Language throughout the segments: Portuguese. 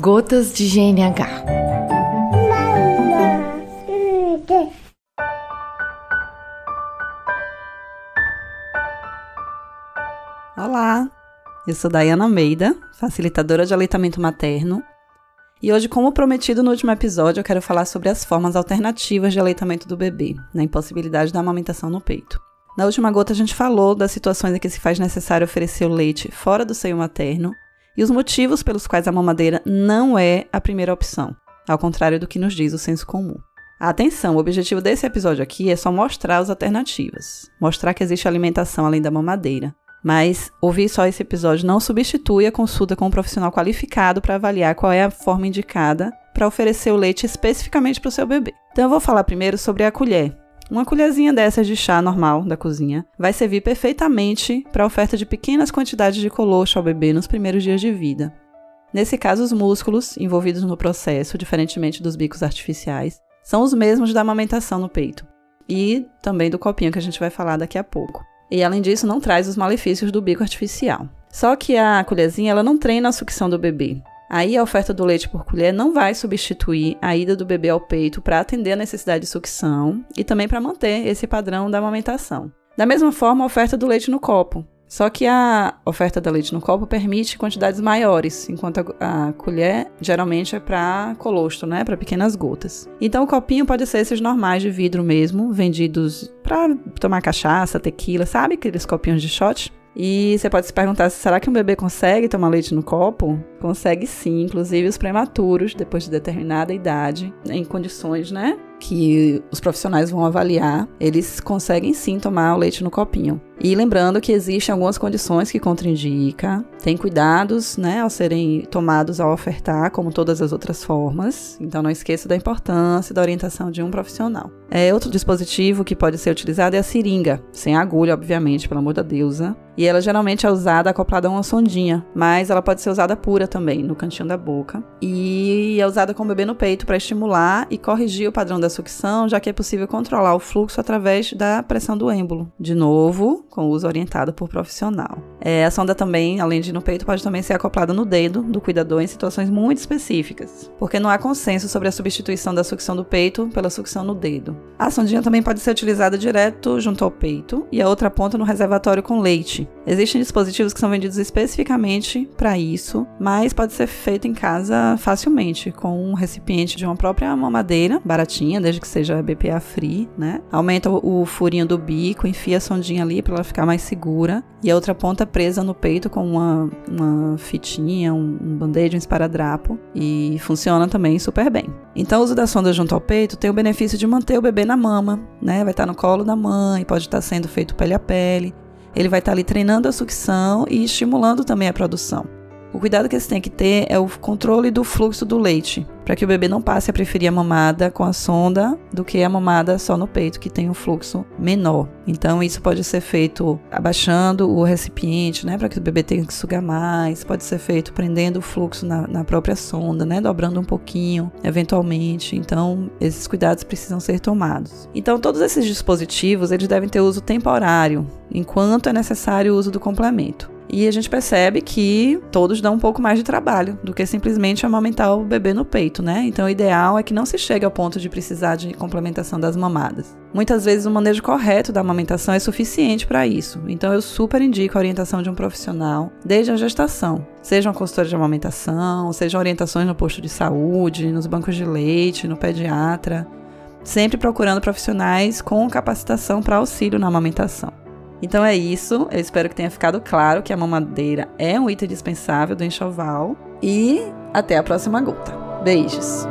Gotas de GNH. Olá, eu sou Dayana Meida, facilitadora de aleitamento materno, e hoje, como prometido no último episódio, eu quero falar sobre as formas alternativas de aleitamento do bebê, na impossibilidade da amamentação no peito. Na última gota, a gente falou das situações em que se faz necessário oferecer o leite fora do seio materno e os motivos pelos quais a mamadeira não é a primeira opção, ao contrário do que nos diz o senso comum. Atenção, o objetivo desse episódio aqui é só mostrar as alternativas, mostrar que existe alimentação além da mamadeira. Mas ouvir só esse episódio não substitui a consulta com um profissional qualificado para avaliar qual é a forma indicada para oferecer o leite especificamente para o seu bebê. Então eu vou falar primeiro sobre a colher. Uma colherzinha dessas de chá normal da cozinha vai servir perfeitamente para a oferta de pequenas quantidades de colostro ao bebê nos primeiros dias de vida. Nesse caso, os músculos envolvidos no processo, diferentemente dos bicos artificiais, são os mesmos da amamentação no peito e também do copinho que a gente vai falar daqui a pouco. E além disso, não traz os malefícios do bico artificial. Só que a colherzinha ela não treina a sucção do bebê. Aí a oferta do leite por colher não vai substituir a ida do bebê ao peito para atender a necessidade de sucção e também para manter esse padrão da amamentação. Da mesma forma, a oferta do leite no copo. Só que a oferta do leite no copo permite quantidades maiores, enquanto a, a colher geralmente é para colostro, né, para pequenas gotas. Então o copinho pode ser esses normais de vidro mesmo, vendidos para tomar cachaça, tequila, sabe aqueles copinhos de shot? E você pode se perguntar: será que um bebê consegue tomar leite no copo? Consegue sim, inclusive os prematuros, depois de determinada idade, em condições, né? Que os profissionais vão avaliar, eles conseguem sim tomar o leite no copinho. E lembrando que existem algumas condições que contraindica, tem cuidados, né, ao serem tomados ao ofertar, como todas as outras formas. Então não esqueça da importância da orientação de um profissional. É outro dispositivo que pode ser utilizado é a seringa, sem agulha, obviamente, pelo amor da deusa. E ela geralmente é usada acoplada a uma sondinha, mas ela pode ser usada pura também, no cantinho da boca. E é usada com o bebê no peito para estimular e corrigir o padrão da sucção, já que é possível controlar o fluxo através da pressão do êmbolo. De novo, com uso orientado por profissional. É, a sonda também, além de no peito, pode também ser acoplada no dedo do cuidador em situações muito específicas, porque não há consenso sobre a substituição da sucção do peito pela sucção no dedo. A sondinha também pode ser utilizada direto junto ao peito e a outra ponta no reservatório com leite. Existem dispositivos que são vendidos especificamente para isso, mas pode ser feito em casa facilmente, com um recipiente de uma própria mamadeira, baratinha, desde que seja BPA free, né? Aumenta o furinho do bico, enfia a sondinha ali para ela ficar mais segura, e a outra ponta presa no peito com uma, uma fitinha, um, um band-aid, um esparadrapo, e funciona também super bem. Então, o uso da sonda junto ao peito tem o benefício de manter o bebê na mama, né? Vai estar no colo da mãe, pode estar sendo feito pele a pele. Ele vai estar ali treinando a sucção e estimulando também a produção. O cuidado que você tem que ter é o controle do fluxo do leite, para que o bebê não passe a preferir a mamada com a sonda do que a mamada só no peito, que tem um fluxo menor. Então, isso pode ser feito abaixando o recipiente, né, para que o bebê tenha que sugar mais. Pode ser feito prendendo o fluxo na, na própria sonda, né, dobrando um pouquinho, eventualmente. Então, esses cuidados precisam ser tomados. Então, todos esses dispositivos eles devem ter uso temporário, enquanto é necessário o uso do complemento. E a gente percebe que todos dão um pouco mais de trabalho do que simplesmente amamentar o bebê no peito, né? Então o ideal é que não se chegue ao ponto de precisar de complementação das mamadas. Muitas vezes o manejo correto da amamentação é suficiente para isso. Então eu super indico a orientação de um profissional desde a gestação. Seja uma consultora de amamentação, sejam orientações no posto de saúde, nos bancos de leite, no pediatra, sempre procurando profissionais com capacitação para auxílio na amamentação. Então é isso. Eu espero que tenha ficado claro que a mamadeira é um item dispensável do enxoval. E até a próxima gota. Beijos!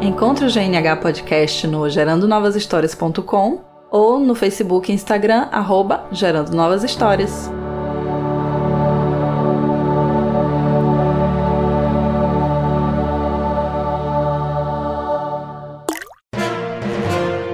Encontre o GNH Podcast no gerandonovashistórias.com ou no Facebook e Instagram, arroba Gerando Novas Histórias.